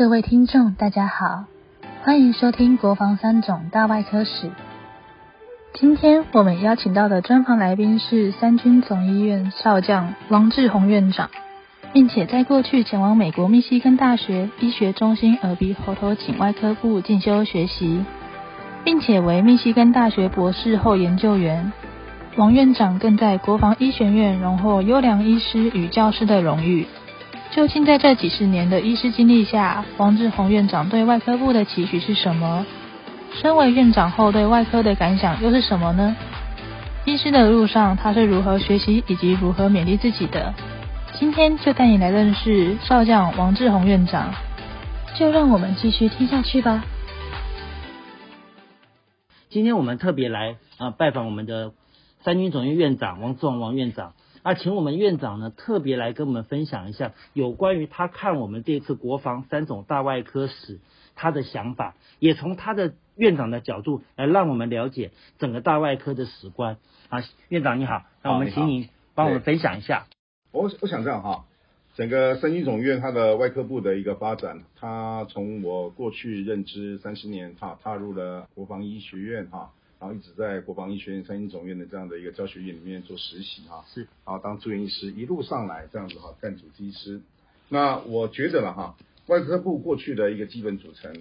各位听众，大家好，欢迎收听《国防三种大外科史》。今天我们邀请到的专访来宾是三军总医院少将王志宏院长，并且在过去前往美国密西根大学医学中心耳鼻喉头颈外科部进修学习，并且为密西根大学博士后研究员。王院长更在国防医学院荣获优良医师与教师的荣誉。究竟在这几十年的医师经历下，王志宏院长对外科部的期许是什么？身为院长后，对外科的感想又是什么呢？医师的路上，他是如何学习以及如何勉励自己的？今天就带你来认识少将王志宏院长，就让我们继续听下去吧。今天我们特别来啊拜访我们的三军总院院长王志宏王院长。啊，请我们院长呢特别来跟我们分享一下有关于他看我们这次国防三种大外科史他的想法，也从他的院长的角度来让我们了解整个大外科的史观。啊，院长你好，那我们请你帮我们分享一下。我我想这样哈，整个三军总医院它的外科部的一个发展，它从我过去认知三十年哈，踏入了国防医学院哈。然后一直在国防医学院三军总院的这样的一个教学院里面做实习哈，是，然后当住院医师一路上来这样子哈，干主治医师。那我觉得了哈，外科部过去的一个基本组成，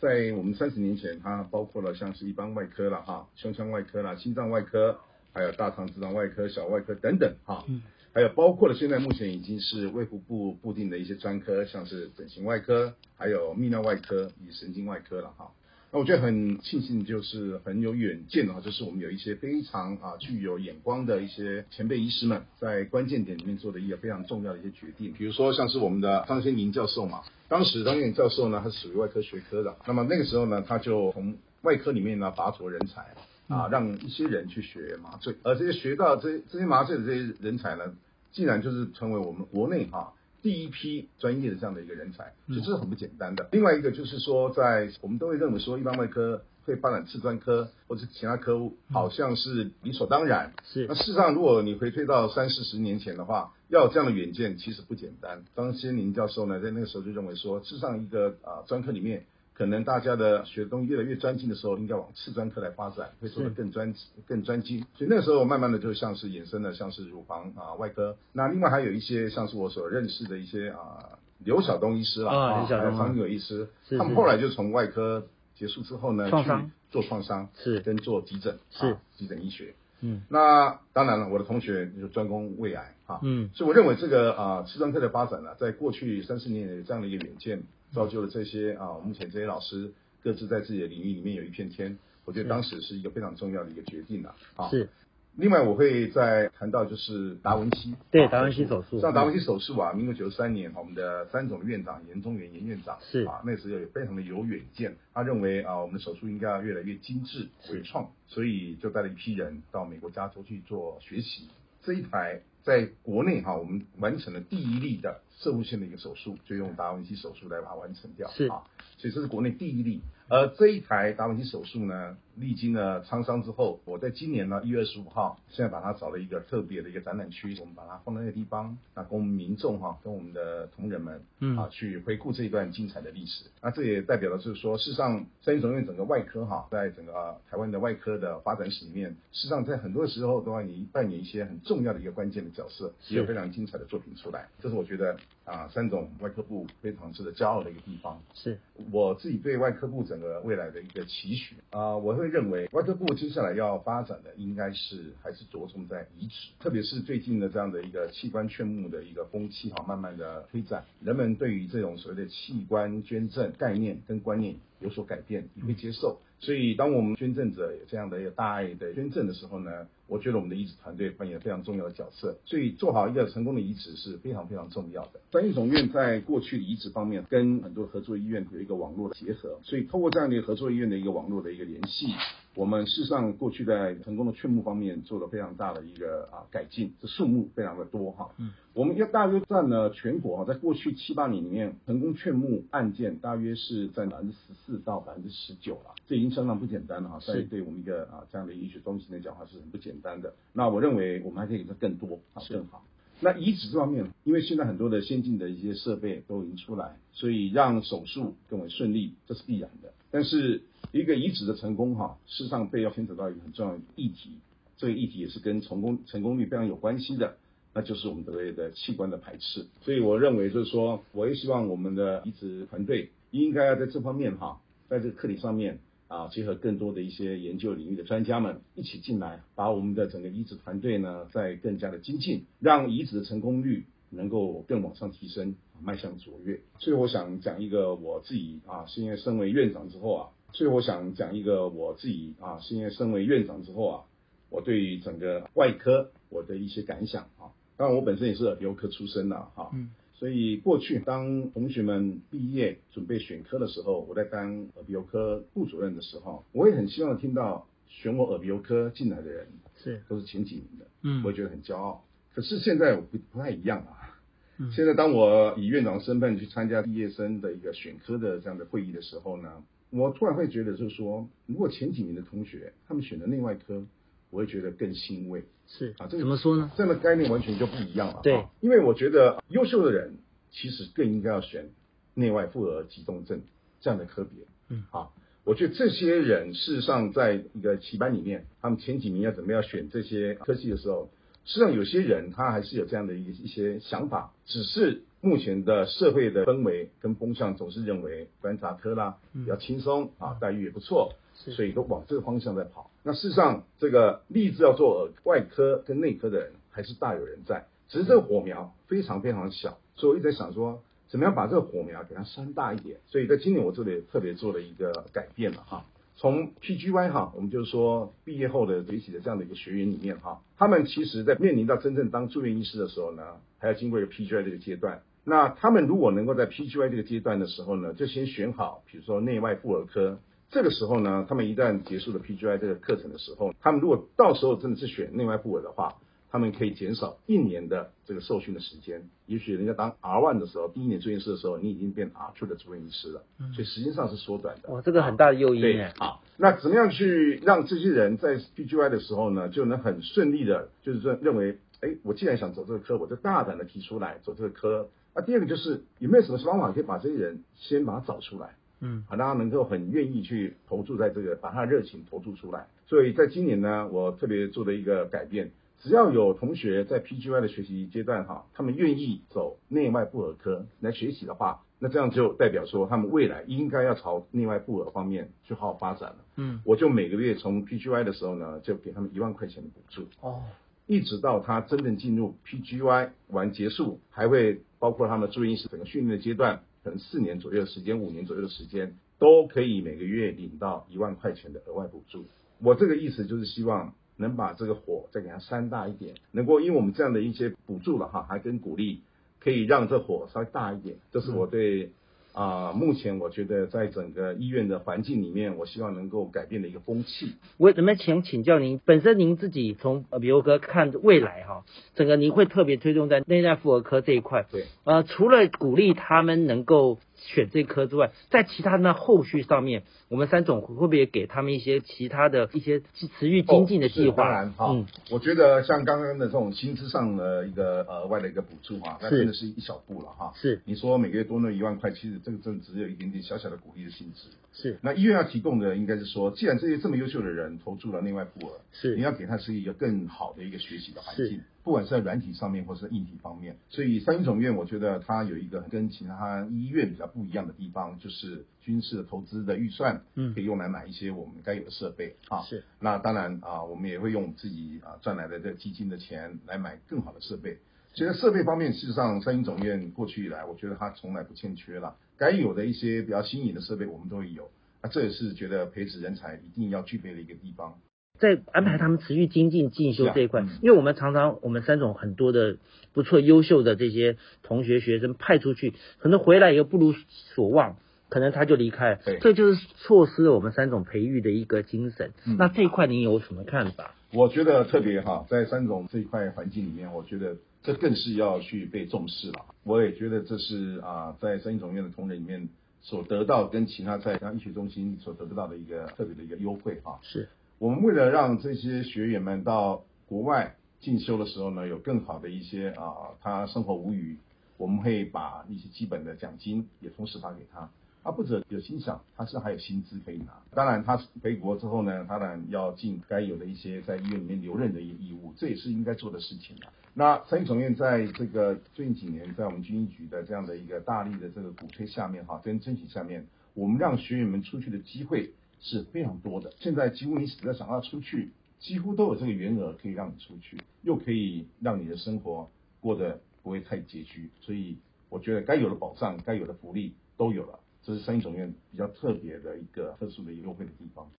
在我们三十年前，它包括了像是一般外科了哈，胸腔外科啦、心脏外科，还有大肠直肠外科、小外科等等哈，嗯，还有包括了现在目前已经是卫福部固定的一些专科，像是整形外科，还有泌尿外科与神经外科了哈。那我觉得很庆幸，就是很有远见啊，就是我们有一些非常啊具有眼光的一些前辈医师们，在关键点里面做的一个非常重要的一些决定。比如说像是我们的张先宁教授嘛，当时张先宁教授呢，他是属于外科学科的，那么那个时候呢，他就从外科里面呢拔擢人才啊，让一些人去学麻醉，而这些学到这这些麻醉的这些人才呢，竟然就是成为我们国内哈。第一批专业的这样的一个人才，所以这是很不简单的。另外一个就是说，在我们都会认为说，一般外科会发展次专科或者其他科目，好像是理所当然。是。那事实上，如果你回退到三四十年前的话，要有这样的远见，其实不简单。张先林教授呢，在那个时候就认为说，事实上一个啊专科里面。可能大家的学东西越来越专精的时候，应该往次专科来发展，会做得更专更专精。所以那个时候慢慢的就像是衍生了，像是乳房啊外科。那另外还有一些像是我所认识的一些啊刘晓东医师啦，啊还有方友医师，他们后来就从外科结束之后呢，去做创伤，是跟做急诊，是急诊医学。嗯，那当然了，我的同学就专攻胃癌啊，嗯，所以我认为这个啊次专科的发展呢，在过去三四年有这样的一个远见。造就了这些啊，目前这些老师各自在自己的领域里面有一片天，我觉得当时是一个非常重要的一个决定啊。是。另外，我会再谈到就是达文西。对，达文西手术。像达文西手术啊，民国九十三年，我们的三总院长严中元严院长是啊，那时候也非常的有远见，他认为啊，我们的手术应该要越来越精致、伟创，所以就带了一批人到美国加州去做学习。这一台在国内哈，我们完成了第一例的。射物性的一个手术，就用达文西手术来把它完成掉，是啊，所以这是国内第一例。而这一台达文西手术呢，历经了沧桑之后，我在今年呢一月二十五号，现在把它找了一个特别的一个展览区，我们把它放在那个地方，那供我们民众哈，跟我们的同仁们，嗯啊，去回顾这一段精彩的历史。那这也代表了就是说，事实上，三军总院整个外科哈，在整个台湾的外科的发展史里面，事实上在很多时候都要你扮演一些很重要的一个关键的角色，也有非常精彩的作品出来。这是我觉得。啊，三种外科部非常值得骄傲的一个地方，是我自己对外科部整个未来的一个期许啊。我会认为外科部接下来要发展的应该是还是着重在移植，特别是最近的这样的一个器官劝募的一个风气哈，慢慢的推展，人们对于这种所谓的器官捐赠概念跟观念有所改变，也会接受。所以，当我们捐赠者有这样的一个大爱的捐赠的时候呢，我觉得我们的移植团队扮演非常重要的角色。所以，做好一个成功的移植是非常非常重要的。三军总院在过去的移植方面，跟很多合作医院有一个网络的结合，所以通过这样的合作医院的一个网络的一个联系。我们事实上过去在成功的劝募方面做了非常大的一个啊改进，这数目非常的多哈。嗯，我们要大约占了全国哈，在过去七八年里面，成功劝募案件大约是占百分之十四到百分之十九了，这已经相当不简单了哈。所以对我们一个啊这样的医学中心来讲话是很不简单的。那我认为我们还可以做更多啊更好。那移植这方面，因为现在很多的先进的一些设备都已经出来，所以让手术更为顺利，这是必然的。但是一个移植的成功哈，事实上被要牵扯到一个很重要的议题，这个议题也是跟成功成功率非常有关系的，那就是我们所谓的器官的排斥。所以我认为就是说，我也希望我们的移植团队应该要在这方面哈，在这个课题上面。啊，结合更多的一些研究领域的专家们一起进来，把我们的整个移植团队呢，再更加的精进，让移植的成功率能够更往上提升，迈向卓越。所以我想讲一个我自己啊，是因为身为院长之后啊，所以我想讲一个我自己啊，现在身为院长之后啊，我对于整个外科我的一些感想啊，当然我本身也是耳鼻喉科出身的哈。嗯。所以过去当同学们毕业准备选科的时候，我在当耳鼻喉科部主任的时候，我也很希望听到选我耳鼻喉科进来的人是都是前几名的，嗯，我会觉得很骄傲。可是现在我不不太一样啊，现在当我以院长身份去参加毕业生的一个选科的这样的会议的时候呢，我突然会觉得就是说，如果前几名的同学他们选的内外科。我会觉得更欣慰，是啊，这个怎么说呢？这样的概念完全就不一样了。对，因为我觉得优秀的人其实更应该要选内外妇儿急重症这样的科别。嗯，啊，我觉得这些人事实上在一个棋班里面，他们前几名要准备要选这些科技的时候，实际上有些人他还是有这样的一一些想法，只是目前的社会的氛围跟风向总是认为观察科啦比较轻松啊，待遇也不错。所以都往这个方向在跑。那事实上，这个立志要做耳外科跟内科的人还是大有人在，只是这个火苗非常非常小。所以我一直在想说，怎么样把这个火苗给它扇大一点。所以在今年我这里特别做了一个改变了哈，从 PGY 哈，我们就是说毕业后的学习的这样的一个学员里面哈，他们其实在面临到真正当住院医师的时候呢，还要经过一个 PGY 这个阶段。那他们如果能够在 PGY 这个阶段的时候呢，就先选好，比如说内外妇儿科。这个时候呢，他们一旦结束了 PGY 这个课程的时候，他们如果到时候真的是选内外妇儿的话，他们可以减少一年的这个受训的时间。也许人家当 R one 的时候，第一年住院师的时候，你已经变 R two 的住院医师了，所以时间上是缩短的。哇，这个很大的诱因。对，好，那怎么样去让这些人在 PGY 的时候呢，就能很顺利的，就是说认为，哎，我既然想走这个科，我就大胆的提出来走这个科。那第二个就是有没有什么方法可以把这些人先把他找出来？嗯，啊，让他能够很愿意去投注在这个，把他的热情投注出来。所以在今年呢，我特别做的一个改变，只要有同学在 PGY 的学习阶段哈，他们愿意走内外部耳科来学习的话，那这样就代表说他们未来应该要朝内外部耳方面去好好发展了。嗯，我就每个月从 PGY 的时候呢，就给他们一万块钱的补助。哦，一直到他真正进入 PGY 完结束，还会包括他们住院医师整个训练的阶段。可能四年左右的时间，五年左右的时间，都可以每个月领到一万块钱的额外补助。我这个意思就是希望能把这个火再给它扇大一点，能够因为我们这样的一些补助了哈，还跟鼓励，可以让这火稍微大一点。这是我对。啊，目前我觉得在整个医院的环境里面，我希望能够改变的一个风气。我怎么想请教您？本身您自己从耳鼻喉科看未来哈，整个您会特别推动在内在妇儿科这一块。对。呃，除了鼓励他们能够选这科之外，在其他的后续上面，我们三总会不会给他们一些其他的一些持续精进的计划？当然哈，嗯，我觉得像刚刚的这种薪资上的一个额外的一个补助啊，那真的是一小步了哈。是。你说每个月多那一万块，其实。这个真只有一点点小小的鼓励的性质。是。那医院要提供的应该是说，既然这些这么优秀的人投注了内外妇儿，是，你要给他是一个更好的一个学习的环境，不管是在软体上面或是硬体方面。所以三军总院，我觉得它有一个跟其他医院比较不一样的地方，就是军事的投资的预算，嗯，可以用来买一些我们该有的设备啊。是。那当然啊，我们也会用自己啊赚来的这基金的钱来买更好的设备。其实设备方面，事实上三军总院过去以来，我觉得它从来不欠缺了。该有的一些比较新颖的设备，我们都会有。那这也是觉得培植人才一定要具备的一个地方。在安排他们持续精进进修这一块，因为我们常常我们三种很多的不错优秀的这些同学学生派出去，可能回来以后不如所望，可能他就离开。了，这就是错失了我们三种培育的一个精神。那这一块您有什么看法？我觉得特别哈，在三种这一块环境里面，我觉得。这更是要去被重视了。我也觉得这是啊，在三一总院的同仁里面所得到跟其他在像医学中心所得不到的一个特别的一个优惠啊。是我们为了让这些学员们到国外进修的时候呢，有更好的一些啊，他生活无虞，我们会把一些基本的奖金也同时发给他。啊，不止有薪饷，他是还有薪资可以拿。当然，他回国之后呢，当然要尽该有的一些在医院里面留任的一个义务，这也是应该做的事情。那三一总院在这个最近几年，在我们军医局的这样的一个大力的这个鼓吹下面，哈，跟争取下面，我们让学员们出去的机会是非常多的。现在几乎你只要想要出去，几乎都有这个员额可以让你出去，又可以让你的生活过得不会太拮据。所以我觉得该有的保障、该有的福利都有了。这是三一总院比较特别的一个特殊的优惠的地方。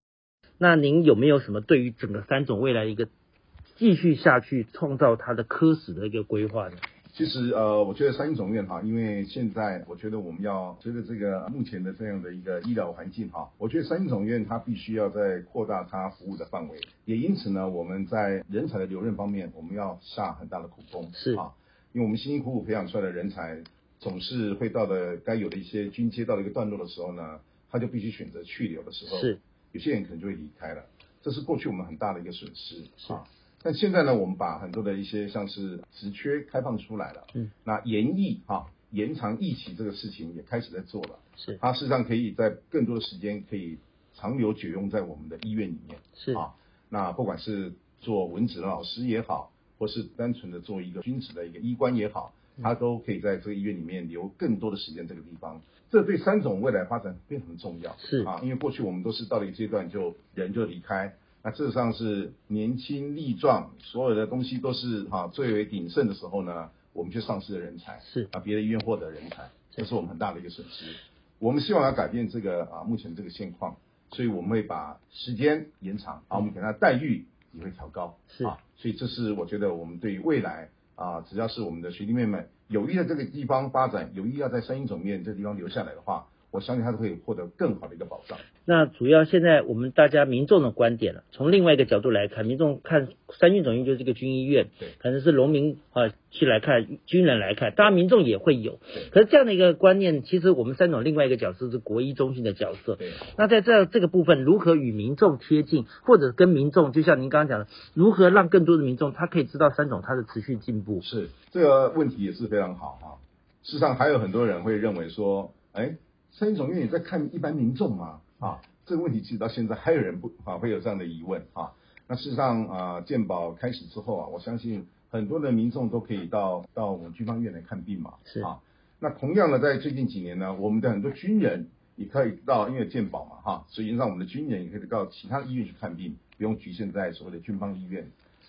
那您有没有什么对于整个三总未来一个继续下去创造它的科室的一个规划呢？其实呃，我觉得三一总院哈，因为现在我觉得我们要随着这个目前的这样的一个医疗环境哈，我觉得三一总院它必须要在扩大它服务的范围，也因此呢，我们在人才的留任方面，我们要下很大的苦功是啊，因为我们辛辛苦苦培养出来的人才。总是会到了该有的一些军阶到了一个段落的时候呢，他就必须选择去留的时候，是。有些人可能就会离开了，这是过去我们很大的一个损失。啊。但现在呢，我们把很多的一些像是职缺开放出来了，嗯，那延役哈延长役期这个事情也开始在做了，是。它事实上可以在更多的时间可以长留久用在我们的医院里面，是。啊，那不管是做文职的老师也好，或是单纯的做一个军职的一个医官也好。他都可以在这个医院里面留更多的时间，这个地方，这对三种未来发展非常重要。是啊，因为过去我们都是到了一个阶段就人就离开，那事实上是年轻力壮，所有的东西都是哈最为鼎盛的时候呢，我们却丧失了人才，是啊，别的医院获得人才，这是我们很大的一个损失。我们希望要改变这个啊目前这个现况，所以我们会把时间延长，啊，我们给他待遇也会调高，是啊，所以这是我觉得我们对于未来。啊，只要是我们的学弟妹们有意在这个地方发展，有意要在三英总面这地方留下来的话。我相信他都会获得更好的一个保障。那主要现在我们大家民众的观点了，从另外一个角度来看，民众看三军总医院就是这个军医院，对，可能是农民啊去来看，军人来看，当然民众也会有。可是这样的一个观念，其实我们三种另外一个角色是国医中心的角色。对。那在这这个部分，如何与民众贴近，或者跟民众，就像您刚刚讲的，如何让更多的民众他可以知道三种它的持续进步？是这个问题也是非常好啊。事实上，还有很多人会认为说，哎。三军总院也在看一般民众嘛，啊，这个问题其实到现在 还有人不啊会有这样的疑问啊。那事实上啊，健保开始之后啊，我相信很多的民众都可以到到我们军方医院来看病嘛，是啊。那同样的，在最近几年呢，我们的很多军人也可以到，因为健保嘛，哈，所以让我们的军人也可以到其他医院去看病，不用局限在所谓的军方医院。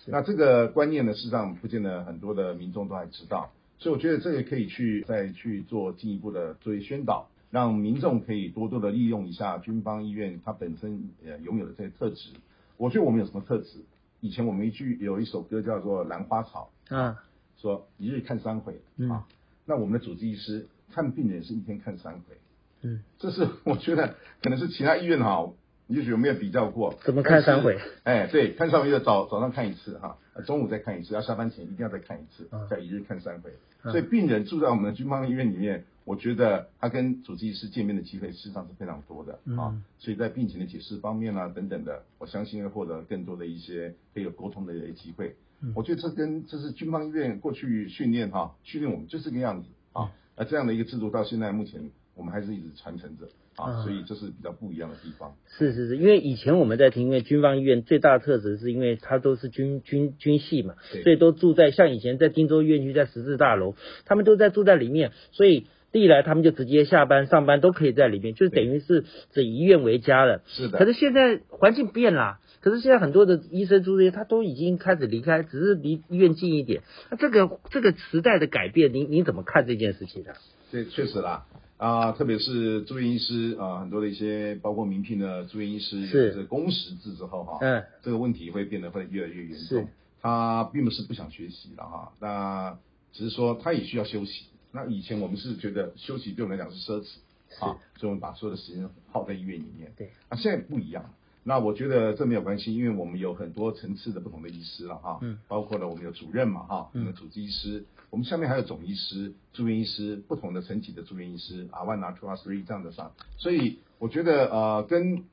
那这个观念呢，事实上不见得很多的民众都还知道，所以我觉得这个可以去再去做进一步的作为宣导。让民众可以多多的利用一下军方医院它本身呃拥有的这些特质。我觉得我们有什么特质？以前我们一句有一首歌叫做《兰花草》，啊，说一日看三回啊。那我们的主治医师看病人是一天看三回，嗯，这是我觉得可能是其他医院哈，也许有没有比较过？怎么看三回？哎，对，看三回就早早上看一次哈，中午再看一次，要下班前一定要再看一次，叫一日看三回。所以病人住在我们的军方医院里面。我觉得他跟主治医师见面的机会，事实上是非常多的啊，所以在病情的解释方面啊等等的，我相信会获得更多的一些可以有沟通的一些机会。我觉得这跟这是军方医院过去训练哈，训练我们就这个样子啊，那这样的一个制度到现在目前我们还是一直传承着啊，所以这是比较不一样的地方。是是是，因为以前我们在听，因为军方医院最大的特质是因为它都是军军军系嘛，所以都住在像以前在汀州院区在十字大楼，他们都在住在里面，所以。一来他们就直接下班上班都可以在里面，就等于是以医院为家了。是的。可是现在环境变了，可是现在很多的医生住院，他都已经开始离开，只是离医院近一点。那这个这个时代的改变，您您怎么看这件事情呢？对确实啦，啊，特别是住院医师啊，很多的一些包括名聘的住院医师是工时制之后哈，嗯，这个问题会变得会越来越严重。他并不是不想学习了哈，那只是说他也需要休息。那以前我们是觉得休息对我们来讲是奢侈啊，所以我们把所有的时间耗在医院里面。对，那现在不一样。那我觉得这没有关系，因为我们有很多层次的不同的医师了哈，嗯，包括了我们有主任嘛哈，我们主治医师，我们下面还有总医师、住院医师，不同的层级的住院医师啊 one、two、three 这样的上。所以我觉得呃，跟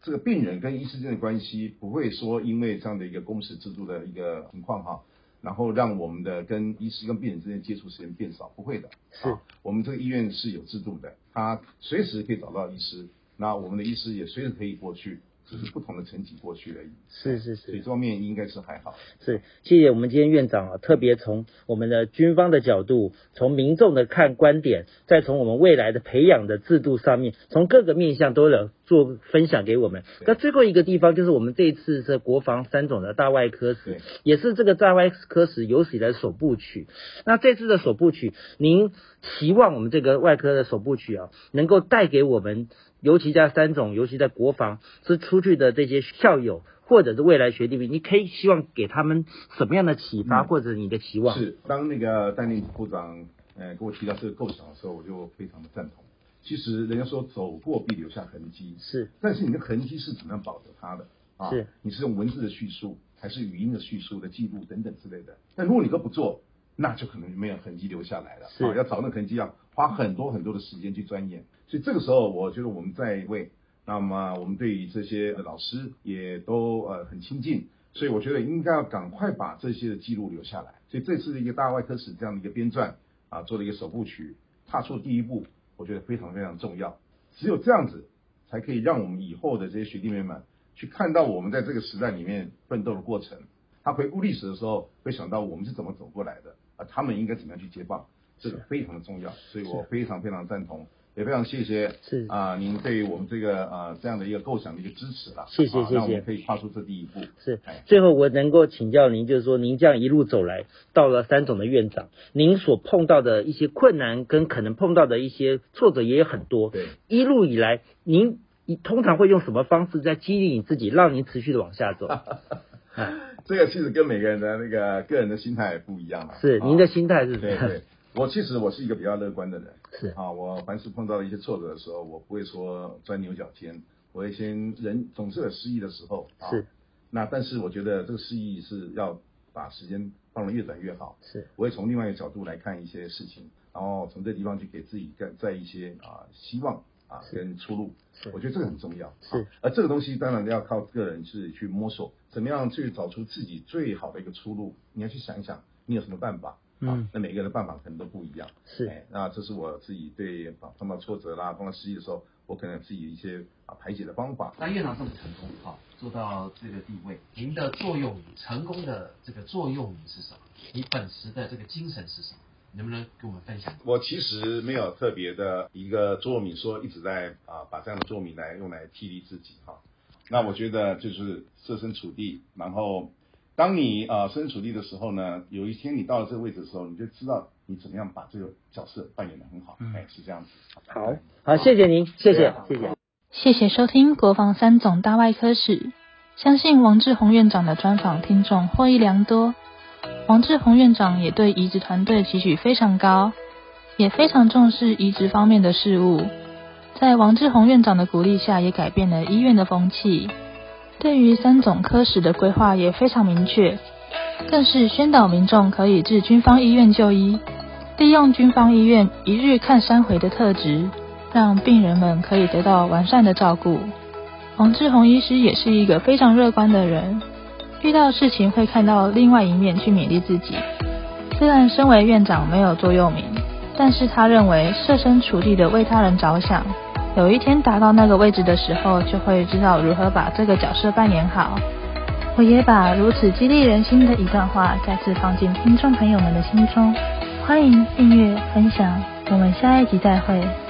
这个病人跟医师之间的关系不会说因为这样的一个工时制度的一个情况哈，然后让我们的跟医师跟病人之间接触时间变少，不会的。是啊我们这个医院是有制度的，他随时可以找到医师，那我们的医师也随时可以过去，只是不同的层级过去而已。是是是所以这方面应该是还好。是，谢谢我们今天院长啊，特别从我们的军方的角度，从民众的看观点，再从我们未来的培养的制度上面，从各个面向都有做分享给我们。那最后一个地方就是我们这一次是国防三种的大外科史，也是这个大外科史有史以来的首部曲。那这次的首部曲，您期望我们这个外科的首部曲啊，能够带给我们，尤其在三种，尤其在国防是出去的这些校友。或者是未来学弟妹，你可以希望给他们什么样的启发，嗯或者你的期望？是，当那个戴宁部长呃给我提到这个构想的时候，我就非常的赞同。其实人家说走过必留下痕迹，是但是你的痕迹是怎么样保留它的啊？是，你是用文字的叙述，还是语音的叙述的记录等等之类的？但如果你都不做，那就可能没有痕迹留下来了。是啊，要找那痕迹，要花很多很多的时间去钻研。所以这个时候，我觉得我们在为，那么我们对于这些老师也都呃很亲近，所以我觉得应该要赶快把这些的记录留下来。所以这次的一个大外科史这样的一个编撰啊，做了一个首部曲，踏出第一步，我觉得非常非常重要。只有这样子，才可以让我们以后的这些学弟妹们去看到我们在这个时代里面奋斗的过程。他回顾历史的时候，会想到我们是怎么走过来的，啊，他们应该怎么样去接棒，这个非常的重要。所以我非常非常赞同，也非常谢谢是啊、您对于我们这个呃这样的一个构想的一个支持了。谢谢谢谢啊我们可以跨出这第一步。是哎，最后我能够请教您，就是说您这样一路走来，到了三总的院长，您所碰到的一些困难跟可能碰到的一些挫折也有很多。对，一路以来，您你通常会用什么方式在激励你自己，让您持续的往下走？这个其实跟每个人的那个个人的心态不一样了。啊是您的心态是什么？对对，我其实我是一个比较乐观的人。是啊，我凡是碰到一些挫折的时候，我不会说钻牛角尖，我会先人总是有失意的时候。啊、是。那但是我觉得这个失意是要把时间放得越短越好。是我会从另外一个角度来看一些事情，然后从这地方去给自己在在一些啊希望啊跟出路。是我觉得这个很重要。是啊而这个东西当然要靠个人是去摸索，怎么样去找出自己最好的一个出路。你要去想一想，你有什么办法？嗯啊，那每个人的办法可能都不一样。是哎，那这是我自己对啊碰到挫折啦、碰到失意的时候，我可能自己一些啊排解的方法。那院长这么成功，哈，做到这个地位，您的座右铭，成功的这个座右铭是什么？你本时的这个精神是什么？能不能跟我们分享？我其实没有特别的一个座右铭，说一直在啊把这样的座右铭来用来激励自己哈。那我觉得就是设身处地，然后当你啊设身处地的时候呢，有一天你到了这个位置的时候，你就知道你怎么样把这个角色扮演的很好。哎，是这样子。好，好，谢谢您，谢谢谢谢。谢谢收听国防三总大外科史，相信王志宏院长的专访听众获益良多。王志宏院长也对移植团队期许非常高，也非常重视移植方面的事物。在王志宏院长的鼓励下，也改变了医院的风气。对于三种科室的规划也非常明确，更是宣导民众可以至军方医院就医，利用军方医院一日看三回的特质，让病人们可以得到完善的照顾。黄志宏医师也是一个非常乐观的人，遇到事情会看到另外一面去勉励自己。虽然身为院长没有座右铭，但是他认为设身处地的为他人着想，有一天达到那个位置的时候，就会知道如何把这个角色扮演好。我也把如此激励人心的一段话再次放进听众朋友们的心中，欢迎订阅分享，我们下一集再会。